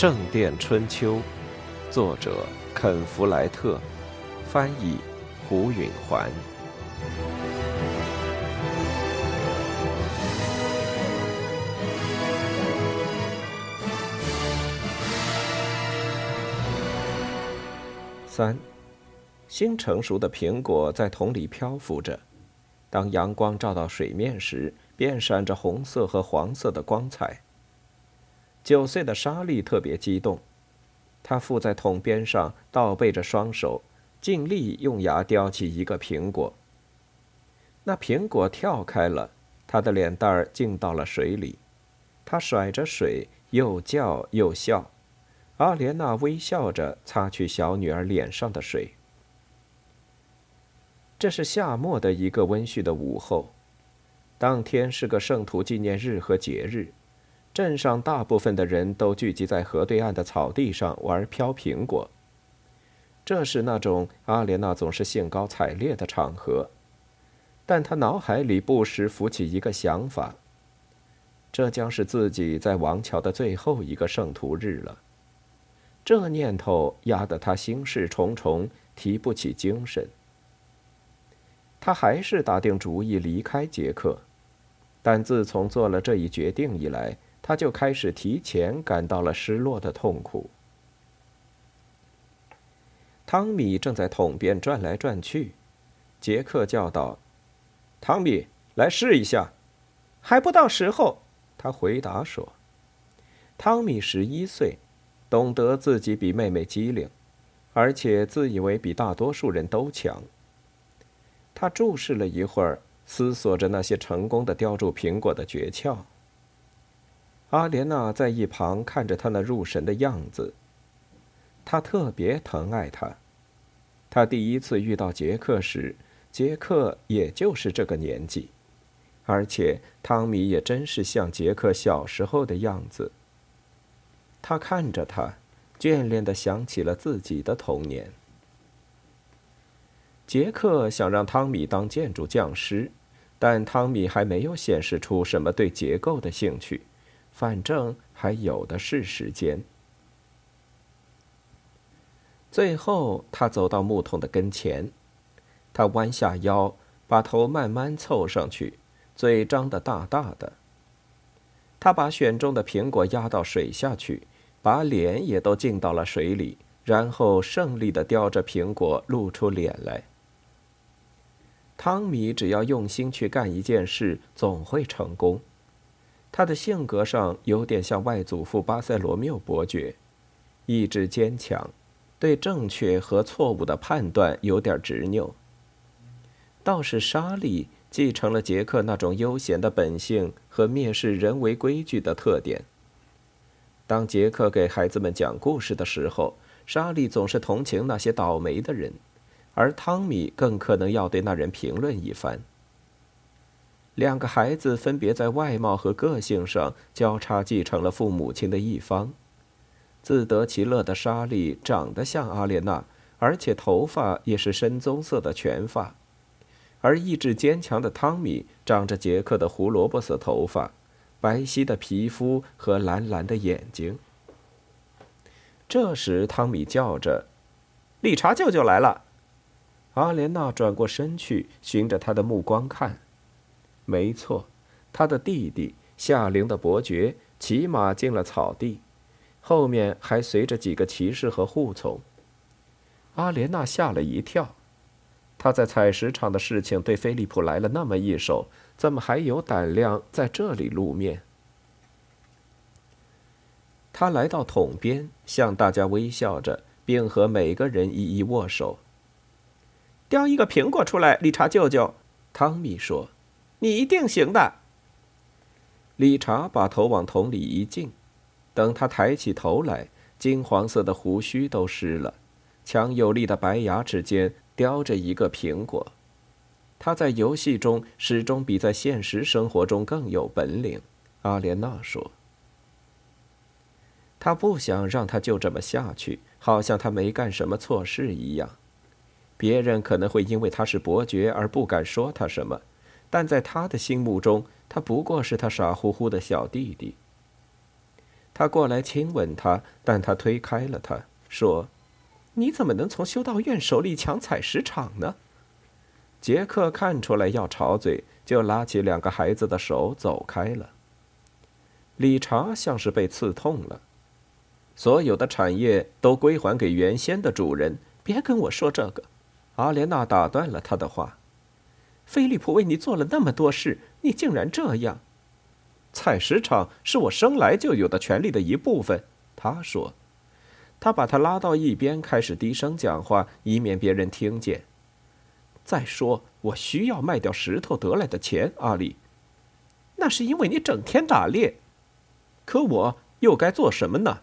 圣殿春秋》，作者肯·弗莱特，翻译胡允环。三，新成熟的苹果在桶里漂浮着，当阳光照到水面时，便闪着红色和黄色的光彩。九岁的莎莉特别激动，她附在桶边上，倒背着双手，尽力用牙叼起一个苹果。那苹果跳开了，她的脸蛋儿进到了水里，她甩着水，又叫又笑。阿莲娜微笑着擦去小女儿脸上的水。这是夏末的一个温煦的午后，当天是个圣徒纪念日和节日，镇上大部分的人都聚集在河对岸的草地上玩飘苹果。这是那种阿莲娜总是兴高采烈的场合，但她脑海里不时浮起一个想法：这将是自己在王桥的最后一个圣徒日了。这念头压得他心事重重，提不起精神。他还是打定主意离开杰克，但自从做了这一决定以来，他就开始提前感到了失落的痛苦。汤米正在桶边转来转去，杰克叫道：“汤米，来试一下。”“还不到时候。”他回答说。汤米十一岁。懂得自己比妹妹机灵，而且自以为比大多数人都强。他注视了一会儿，思索着那些成功的叼住苹果的诀窍。阿莲娜在一旁看着他那入神的样子。他特别疼爱他。他第一次遇到杰克时，杰克也就是这个年纪，而且汤米也真是像杰克小时候的样子。他看着他，眷恋的想起了自己的童年。杰克想让汤米当建筑匠师，但汤米还没有显示出什么对结构的兴趣，反正还有的是时间。最后，他走到木桶的跟前，他弯下腰，把头慢慢凑上去，嘴张得大大的。他把选中的苹果压到水下去。把脸也都浸到了水里，然后胜利的叼着苹果，露出脸来。汤米只要用心去干一件事，总会成功。他的性格上有点像外祖父巴塞罗缪伯爵，意志坚强，对正确和错误的判断有点执拗。倒是莎莉继承了杰克那种悠闲的本性和蔑视人为规矩的特点。当杰克给孩子们讲故事的时候，莎莉总是同情那些倒霉的人，而汤米更可能要对那人评论一番。两个孩子分别在外貌和个性上交叉继承了父母亲的一方。自得其乐的莎莉长得像阿莲娜，而且头发也是深棕色的全发，而意志坚强的汤米长着杰克的胡萝卜色头发。白皙的皮肤和蓝蓝的眼睛。这时，汤米叫着：“理查舅舅来了！”阿莲娜转过身去，循着他的目光看。没错，他的弟弟夏灵的伯爵骑马进了草地，后面还随着几个骑士和护从。阿莲娜吓了一跳。他在采石场的事情对菲利普来了那么一手，怎么还有胆量在这里露面？他来到桶边，向大家微笑着，并和每个人一一握手。叼一个苹果出来，理查舅舅，汤米说：“你一定行的。”理查把头往桶里一浸，等他抬起头来，金黄色的胡须都湿了，强有力的白牙齿间。叼着一个苹果，他在游戏中始终比在现实生活中更有本领。阿莲娜说：“他不想让他就这么下去，好像他没干什么错事一样。别人可能会因为他是伯爵而不敢说他什么，但在他的心目中，他不过是他傻乎乎的小弟弟。”他过来亲吻她，但他推开了她，说：“你怎么能从修道院手里抢采石场呢？”杰克看出来要吵嘴，就拉起两个孩子的手走开了。理查像是被刺痛了，所有的产业都归还给原先的主人。别跟我说这个，阿莲娜打断了他的话。菲利普为你做了那么多事，你竟然这样。采石场是我生来就有的权利的一部分，他说。他把他拉到一边，开始低声讲话，以免别人听见。再说，我需要卖掉石头得来的钱，阿里。那是因为你整天打猎。可我又该做什么呢？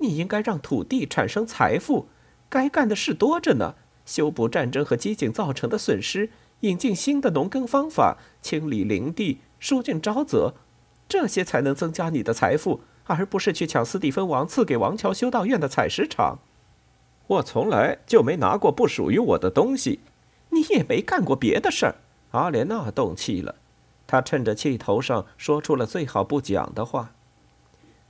你应该让土地产生财富，该干的事多着呢。修补战争和饥馑造成的损失，引进新的农耕方法，清理林地，疏浚沼泽。这些才能增加你的财富，而不是去抢斯蒂芬王赐给王桥修道院的采石场。我从来就没拿过不属于我的东西，你也没干过别的事儿。阿莲娜动气了，她趁着气头上说出了最好不讲的话：“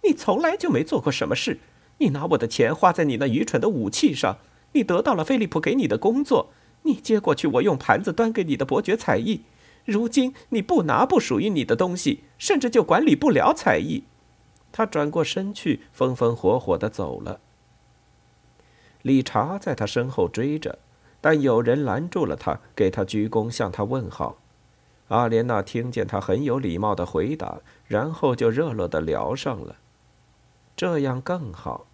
你从来就没做过什么事，你拿我的钱花在你那愚蠢的武器上，你得到了菲利普给你的工作，你接过去我用盘子端给你的伯爵才艺。”如今你不拿不属于你的东西，甚至就管理不了才艺。他转过身去，风风火火的走了。理查在他身后追着，但有人拦住了他，给他鞠躬，向他问好。阿莲娜听见他很有礼貌的回答，然后就热络的聊上了。这样更好，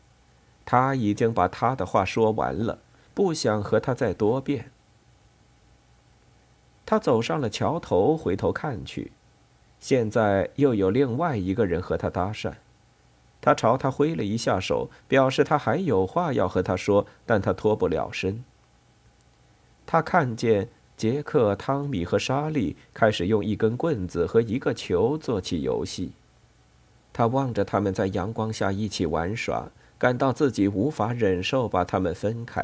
他已经把他的话说完了，不想和他再多辩。他走上了桥头，回头看去，现在又有另外一个人和他搭讪。他朝他挥了一下手，表示他还有话要和他说，但他脱不了身。他看见杰克、汤米和莎莉开始用一根棍子和一个球做起游戏。他望着他们在阳光下一起玩耍，感到自己无法忍受把他们分开。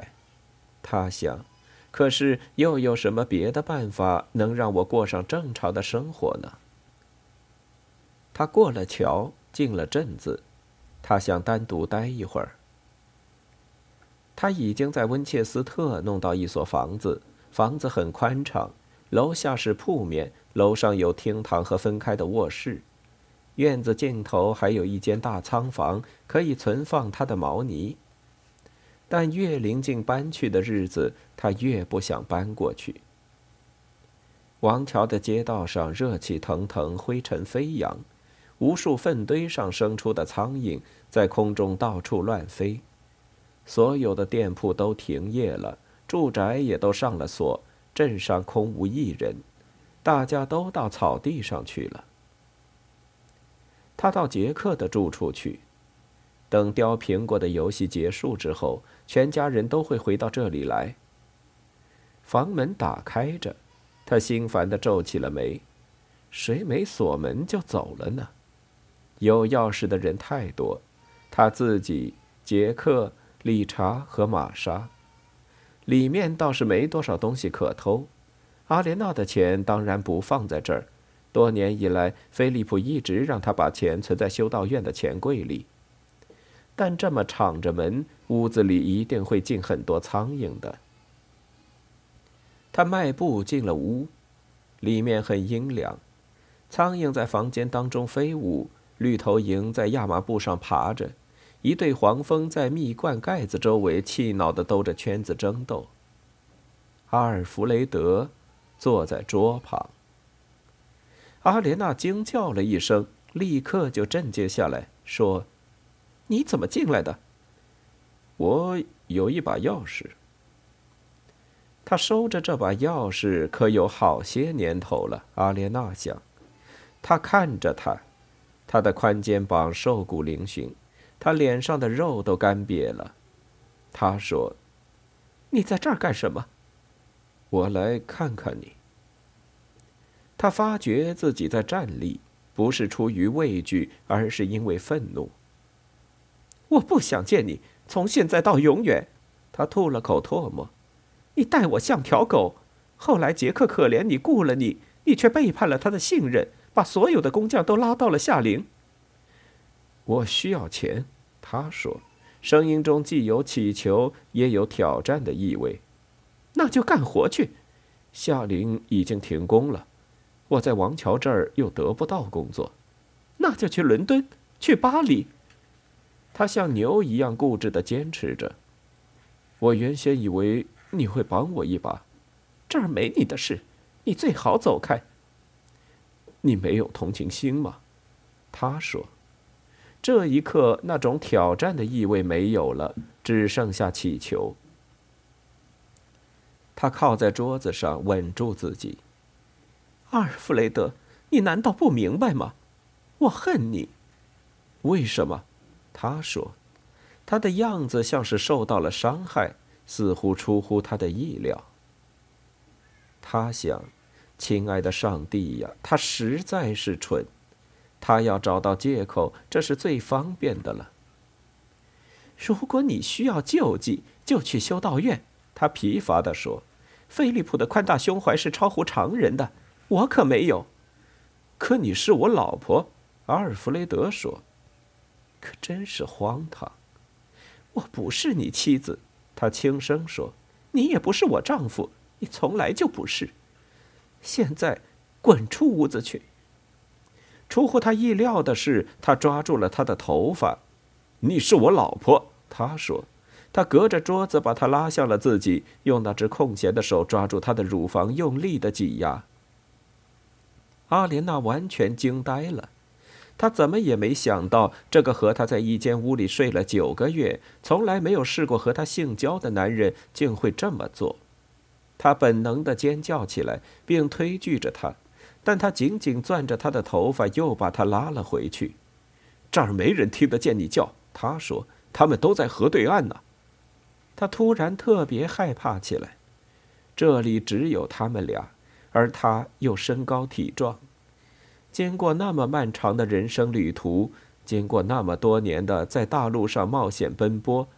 他想。可是又有什么别的办法能让我过上正常的生活呢？他过了桥，进了镇子，他想单独待一会儿。他已经在温切斯特弄到一所房子，房子很宽敞，楼下是铺面，楼上有厅堂和分开的卧室，院子尽头还有一间大仓房，可以存放他的毛呢。但越临近搬去的日子，他越不想搬过去。王桥的街道上热气腾腾，灰尘飞扬，无数粪堆上生出的苍蝇在空中到处乱飞。所有的店铺都停业了，住宅也都上了锁，镇上空无一人，大家都到草地上去了。他到杰克的住处去。等叼苹果的游戏结束之后，全家人都会回到这里来。房门打开着，他心烦的皱起了眉。谁没锁门就走了呢？有钥匙的人太多，他自己、杰克、理查和玛莎。里面倒是没多少东西可偷。阿莲娜的钱当然不放在这儿。多年以来，菲利普一直让他把钱存在修道院的钱柜里。但这么敞着门，屋子里一定会进很多苍蝇的。他迈步进了屋，里面很阴凉，苍蝇在房间当中飞舞，绿头蝇在亚麻布上爬着，一对黄蜂在蜜罐盖子周围气恼地兜着圈子争斗。阿尔弗雷德坐在桌旁。阿莲娜惊叫了一声，立刻就镇静下来，说。你怎么进来的？我有一把钥匙。他收着这把钥匙可有好些年头了。阿莲娜想，他看着他，他的宽肩膀瘦骨嶙峋，他脸上的肉都干瘪了。他说：“你在这儿干什么？”我来看看你。他发觉自己在站立，不是出于畏惧，而是因为愤怒。我不想见你，从现在到永远。他吐了口唾沫。你待我像条狗。后来杰克可怜你，雇了你，你却背叛了他的信任，把所有的工匠都拉到了夏令。我需要钱，他说，声音中既有乞求，也有挑战的意味。那就干活去。夏令已经停工了，我在王桥这儿又得不到工作，那就去伦敦，去巴黎。他像牛一样固执的坚持着。我原先以为你会帮我一把，这儿没你的事，你最好走开。你没有同情心吗？他说。这一刻，那种挑战的意味没有了，只剩下乞求。他靠在桌子上，稳住自己。阿尔弗雷德，你难道不明白吗？我恨你。为什么？他说，他的样子像是受到了伤害，似乎出乎他的意料。他想，亲爱的上帝呀，他实在是蠢。他要找到借口，这是最方便的了。如果你需要救济，就去修道院。他疲乏地说：“菲利普的宽大胸怀是超乎常人的，我可没有。”可你是我老婆，阿尔弗雷德说。可真是荒唐！我不是你妻子，他轻声说：“你也不是我丈夫，你从来就不是。现在，滚出屋子去。”出乎他意料的是，他抓住了他的头发。“你是我老婆。”他说。他隔着桌子把他拉向了自己，用那只空闲的手抓住他的乳房，用力的挤压。阿莲娜完全惊呆了，她怎么也没想到，这个和她在一间屋里睡了九个月、从来没有试过和她性交的男人，竟会这么做。她本能的尖叫起来，并推拒着他。但他紧紧攥着他的头发，又把他拉了回去。这儿没人听得见你叫，他说。他们都在河对岸呢。他突然特别害怕起来。这里只有他们俩，而他又身高体壮。经过那么漫长的人生旅途，经过那么多年的在大陆上冒险奔波，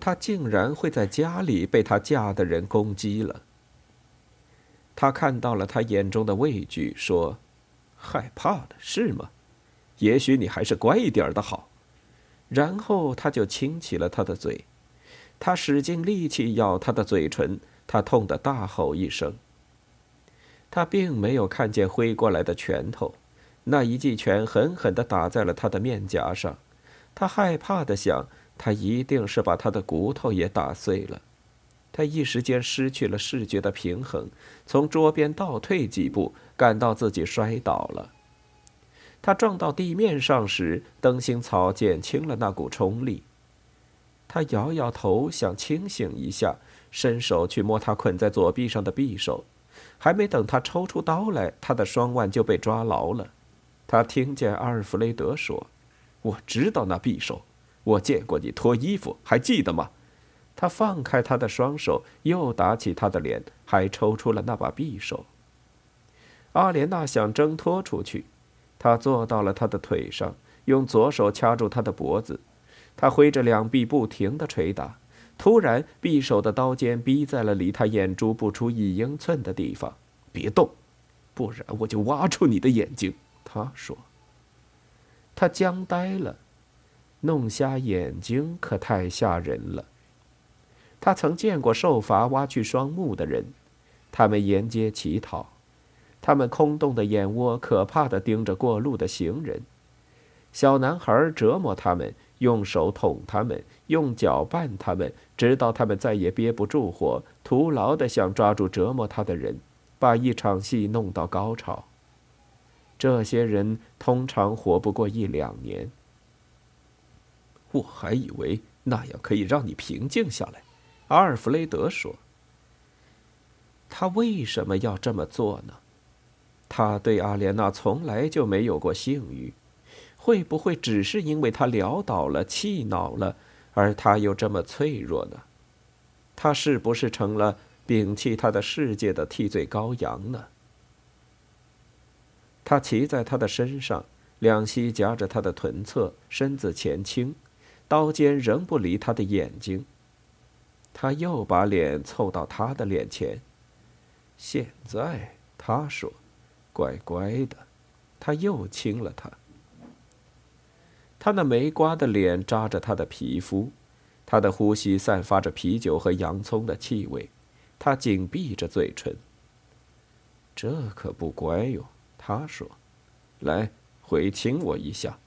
他竟然会在家里被他嫁的人攻击了。他看到了他眼中的畏惧，说：“害怕的是吗？也许你还是乖一点的好。”然后他就亲起了他的嘴，他使尽力气咬他的嘴唇，他痛得大吼一声。他并没有看见挥过来的拳头，那一记拳狠狠地打在了他的面颊上。他害怕的想，他一定是把他的骨头也打碎了。他一时间失去了视觉的平衡，从桌边倒退几步，感到自己摔倒了。他撞到地面上时，灯芯草减轻了那股冲力。他摇摇头，想清醒一下，伸手去摸他捆在左臂上的匕首。还没等他抽出刀来，他的双腕就被抓牢了。他听见阿尔弗雷德说：“我知道那匕首，我见过你脱衣服，还记得吗？”他放开他的双手，又打起他的脸，还抽出了那把匕首。阿莲娜想挣脱出去，他坐到了他的腿上，用左手掐住他的脖子。他挥着两臂不停地捶打。突然，匕首的刀尖逼在了离他眼珠不出一英寸的地方。“别动，不然我就挖出你的眼睛。”他说。他僵呆了，弄瞎眼睛可太吓人了。他曾见过受罚挖去双目的人，他们沿街乞讨，他们空洞的眼窝可怕的盯着过路的行人。小男孩折磨他们，用手捅他们，用脚绊他们，直到他们再也憋不住火，徒劳的想抓住折磨他的人，把一场戏弄到高潮。这些人通常活不过一两年。我还以为那样可以让你平静下来。阿尔弗雷德说：“他为什么要这么做呢？他对阿莲娜从来就没有过性欲，会不会只是因为他潦倒了、气恼了，而他又这么脆弱呢？他是不是成了摒弃他的世界的替罪羔羊呢？”他骑在他的身上，两膝夹着他的臀侧，身子前倾，刀尖仍不离他的眼睛。他又把脸凑到他的脸前。现在，他说：“乖乖的。”他又亲了他。他那没刮的脸扎着他的皮肤，他的呼吸散发着啤酒和洋葱的气味，他紧闭着嘴唇。这可不乖哟，他说：“来，回亲我一下。”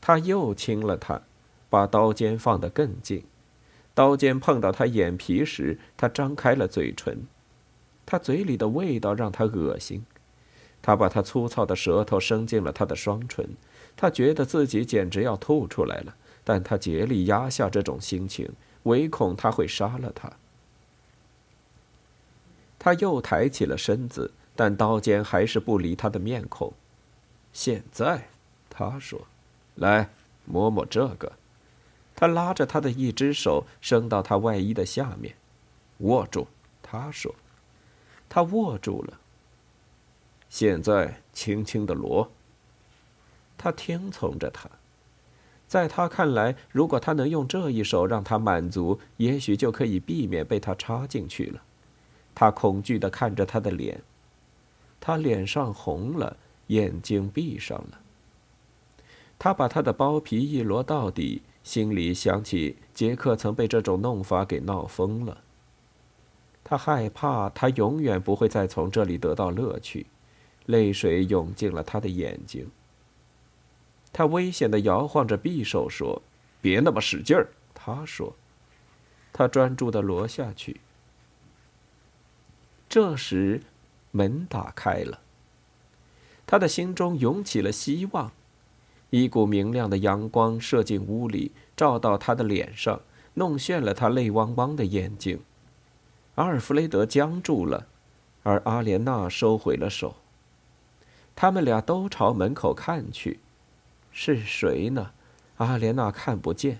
他又亲了他，把刀尖放得更近。刀尖碰到他眼皮时，他张开了嘴唇。他嘴里的味道让他恶心。他把他粗糙的舌头伸进了他的双唇。他觉得自己简直要吐出来了，但他竭力压下这种心情，唯恐他会杀了他。他又抬起了身子，但刀尖还是不离他的面孔。现在，他说。来，摸摸这个。他拉着他的一只手伸到他外衣的下面，握住。他说：“他握住了。现在，轻轻的罗。”他听从着他。在他看来，如果他能用这一手让他满足，也许就可以避免被他插进去了。他恐惧的看着他的脸，他脸上红了，眼睛闭上了。他把他的包皮一摞到底，心里想起杰克曾被这种弄法给闹疯了。他害怕他永远不会再从这里得到乐趣，泪水涌进了他的眼睛。他危险的摇晃着匕首说：“别那么使劲儿。”他说。他专注的摞下去。这时，门打开了。他的心中涌起了希望。一股明亮的阳光射进屋里，照到他的脸上，弄炫了他泪汪汪的眼睛。阿尔弗雷德僵住了，而阿莲娜收回了手。他们俩都朝门口看去，是谁呢？阿莲娜看不见。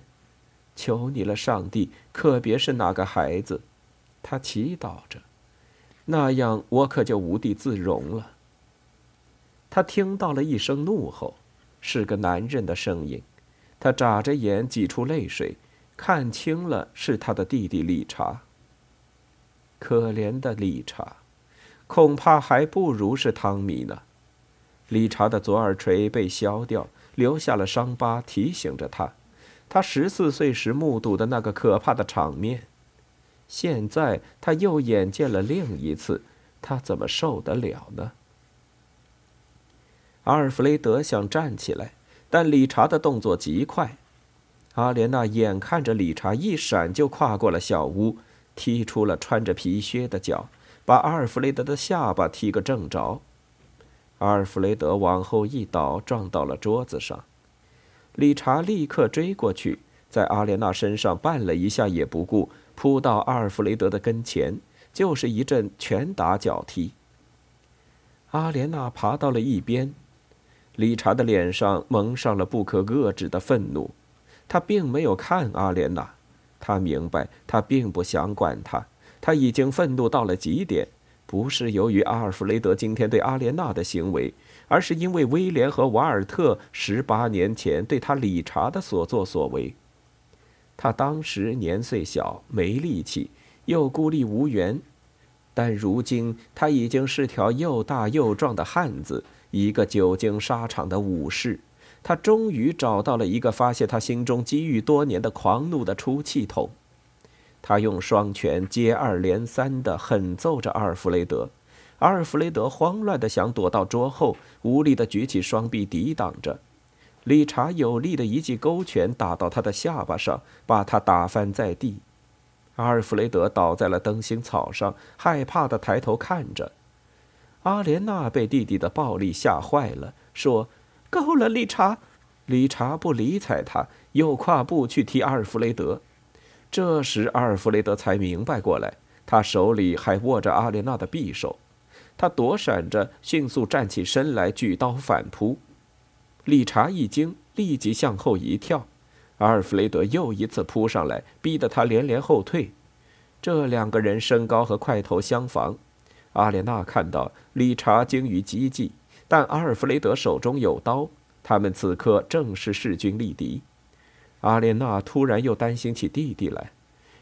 求你了，上帝，可别是那个孩子。他祈祷着，那样我可就无地自容了。他听到了一声怒吼。是个男人的声音，他眨着眼，挤出泪水，看清了是他的弟弟理查。可怜的理查，恐怕还不如是汤米呢。理查的左耳垂被削掉，留下了伤疤，提醒着他，他十四岁时目睹的那个可怕的场面。现在他又眼见了另一次，他怎么受得了呢？阿尔弗雷德想站起来，但理查的动作极快。阿莲娜眼看着理查一闪就跨过了小屋，踢出了穿着皮靴的脚，把阿尔弗雷德的下巴踢个正着。阿尔弗雷德往后一倒，撞到了桌子上。理查立刻追过去，在阿莲娜身上绊了一下也不顾，扑到阿尔弗雷德的跟前，就是一阵拳打脚踢。阿莲娜爬到了一边。理查的脸上蒙上了不可遏制的愤怒，他并没有看阿莲娜，他明白他并不想管他，他已经愤怒到了极点，不是由于阿尔弗雷德今天对阿莲娜的行为，而是因为威廉和瓦尔特十八年前对他理查的所作所为。他当时年岁小，没力气，又孤立无援，但如今他已经是条又大又壮的汉子。一个久经沙场的武士，他终于找到了一个发泄他心中积郁多年的狂怒的出气筒。他用双拳接二连三地狠揍着阿尔弗雷德。阿尔弗雷德慌乱地想躲到桌后，无力地举起双臂抵挡着。理查有力的一记勾拳打到他的下巴上，把他打翻在地。阿尔弗雷德倒在了灯芯草上，害怕的抬头看着。阿莲娜被弟弟的暴力吓坏了，说：“够了，理查。”理查不理睬他，又跨步去踢阿尔弗雷德。这时，阿尔弗雷德才明白过来，他手里还握着阿莲娜的匕首。他躲闪着，迅速站起身来，举刀反扑。理查一惊，立即向后一跳。阿尔弗雷德又一次扑上来，逼得他连连后退。这两个人身高和块头相仿。阿莲娜看到理查精于机技，但阿尔弗雷德手中有刀，他们此刻正是势均力敌。阿莲娜突然又担心起弟弟来，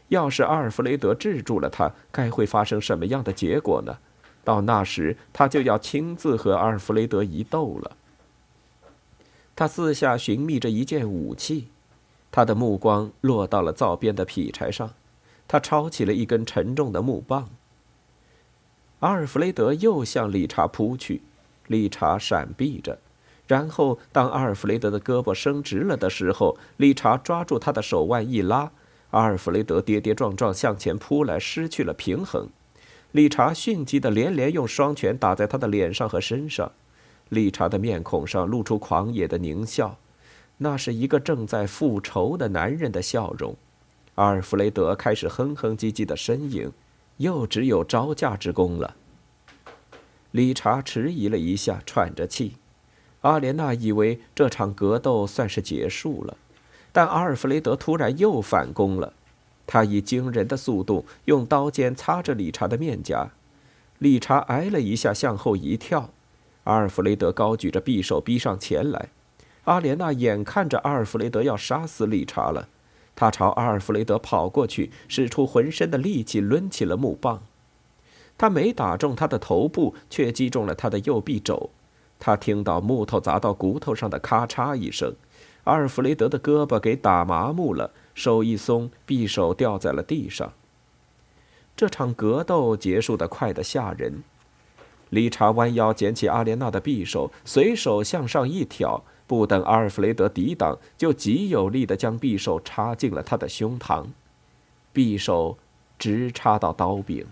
要是阿尔弗雷德制住了他，该会发生什么样的结果呢？到那时，他就要亲自和阿尔弗雷德一斗了。他四下寻觅着一件武器，他的目光落到了灶边的劈柴上，他抄起了一根沉重的木棒。阿尔弗雷德又向理查扑去，理查闪避着，然后当阿尔弗雷德的胳膊伸直了的时候，理查抓住他的手腕一拉，阿尔弗雷德跌跌撞撞向前扑来，失去了平衡。理查迅疾的连连用双拳打在他的脸上和身上。理查的面孔上露出狂野的狞笑，那是一个正在复仇的男人的笑容。阿尔弗雷德开始哼哼唧唧的呻吟，又只有招架之功了。理查迟疑了一下，喘着气。阿莲娜以为这场格斗算是结束了，但阿尔弗雷德突然又反攻了，他以惊人的速度用刀尖擦着理查的面颊。理查挨了一下，向后一跳。阿尔弗雷德高举着匕首逼上前来，阿莲娜眼看着阿尔弗雷德要杀死理查了，她朝阿尔弗雷德跑过去，使出浑身的力气抡起了木棒。他没打中他的头部，却击中了他的右臂肘。他听到木头砸到骨头上的咔嚓一声，阿尔弗雷德的胳膊给打麻木了，手一松，匕首掉在了地上。这场格斗结束的快得吓人。理查弯腰捡起阿莲娜的匕首，随手向上一挑，不等阿尔弗雷德抵挡，就极有力地将匕首插进了他的胸膛，匕首直插到刀柄。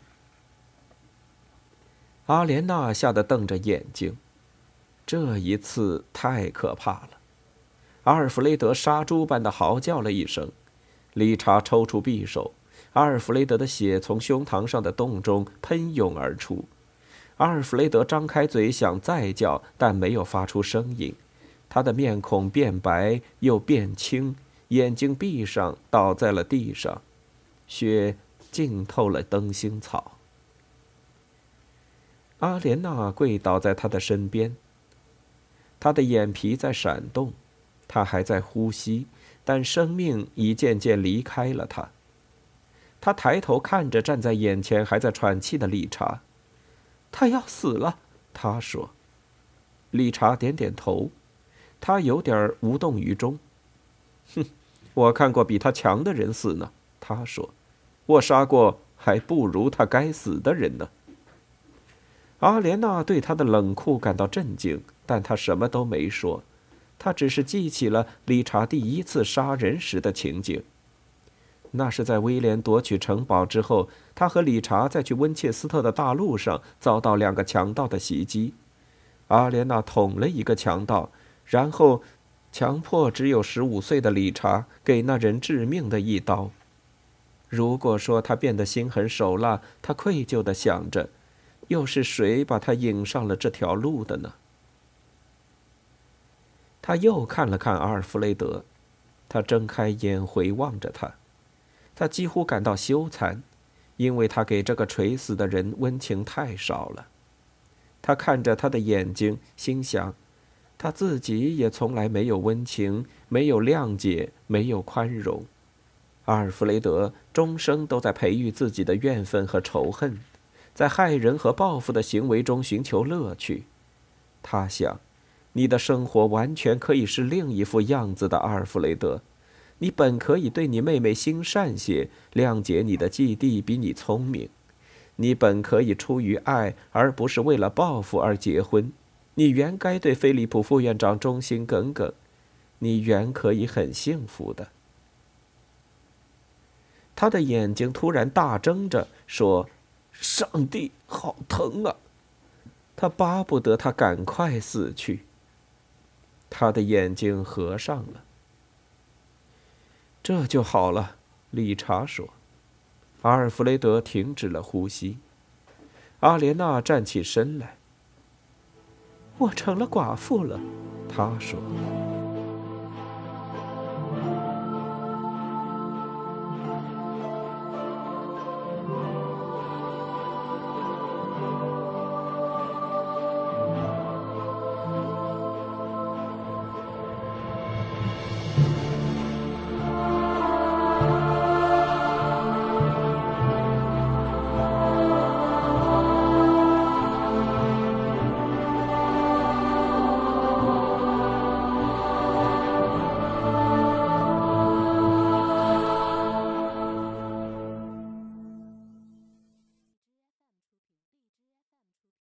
阿莲娜吓得瞪着眼睛，这一次太可怕了。阿尔弗雷德杀猪般的嚎叫了一声，理查抽出匕首，阿尔弗雷德的血从胸膛上的洞中喷涌而出。阿尔弗雷德张开嘴想再叫，但没有发出声音。他的面孔变白又变青，眼睛闭上，倒在了地上，血浸透了灯芯草。阿莲娜跪倒在他的身边。他的眼皮在闪动，他还在呼吸，但生命已渐渐离开了他。他抬头看着站在眼前还在喘气的理查。他要死了，他说。理查点点头，他有点无动于衷。哼，我看过比他强的人死呢，他说。我杀过还不如他该死的人呢。阿莲娜对他的冷酷感到震惊，但他什么都没说，他只是记起了理查第一次杀人时的情景。那是在威廉夺取城堡之后，他和理查在去温切斯特的大路上遭到两个强盗的袭击，阿莲娜捅了一个强盗，然后强迫只有十五岁的理查给那人致命的一刀。如果说他变得心狠手辣，他愧疚地想着，又是谁把他引上了这条路的呢？他又看了看阿尔弗雷德，他睁开眼回望着他。他几乎感到羞惭，因为他给这个垂死的人温情太少了。他看着他的眼睛，心想，他自己也从来没有温情，没有谅解，没有宽容。阿尔弗雷德终生都在培育自己的怨愤和仇恨，在害人和报复的行为中寻求乐趣。他想，你的生活完全可以是另一副样子的，阿尔弗雷德。你本可以对你妹妹心善些，谅解你的继弟比你聪明；你本可以出于爱，而不是为了报复而结婚；你原该对菲利普副院长忠心耿耿；你原可以很幸福的。他的眼睛突然大睁着，说：“上帝，好疼啊！”他巴不得他赶快死去。他的眼睛合上了。这就好了，理查说。阿尔弗雷德停止了呼吸。阿莲娜站起身来。我成了寡妇了，他说。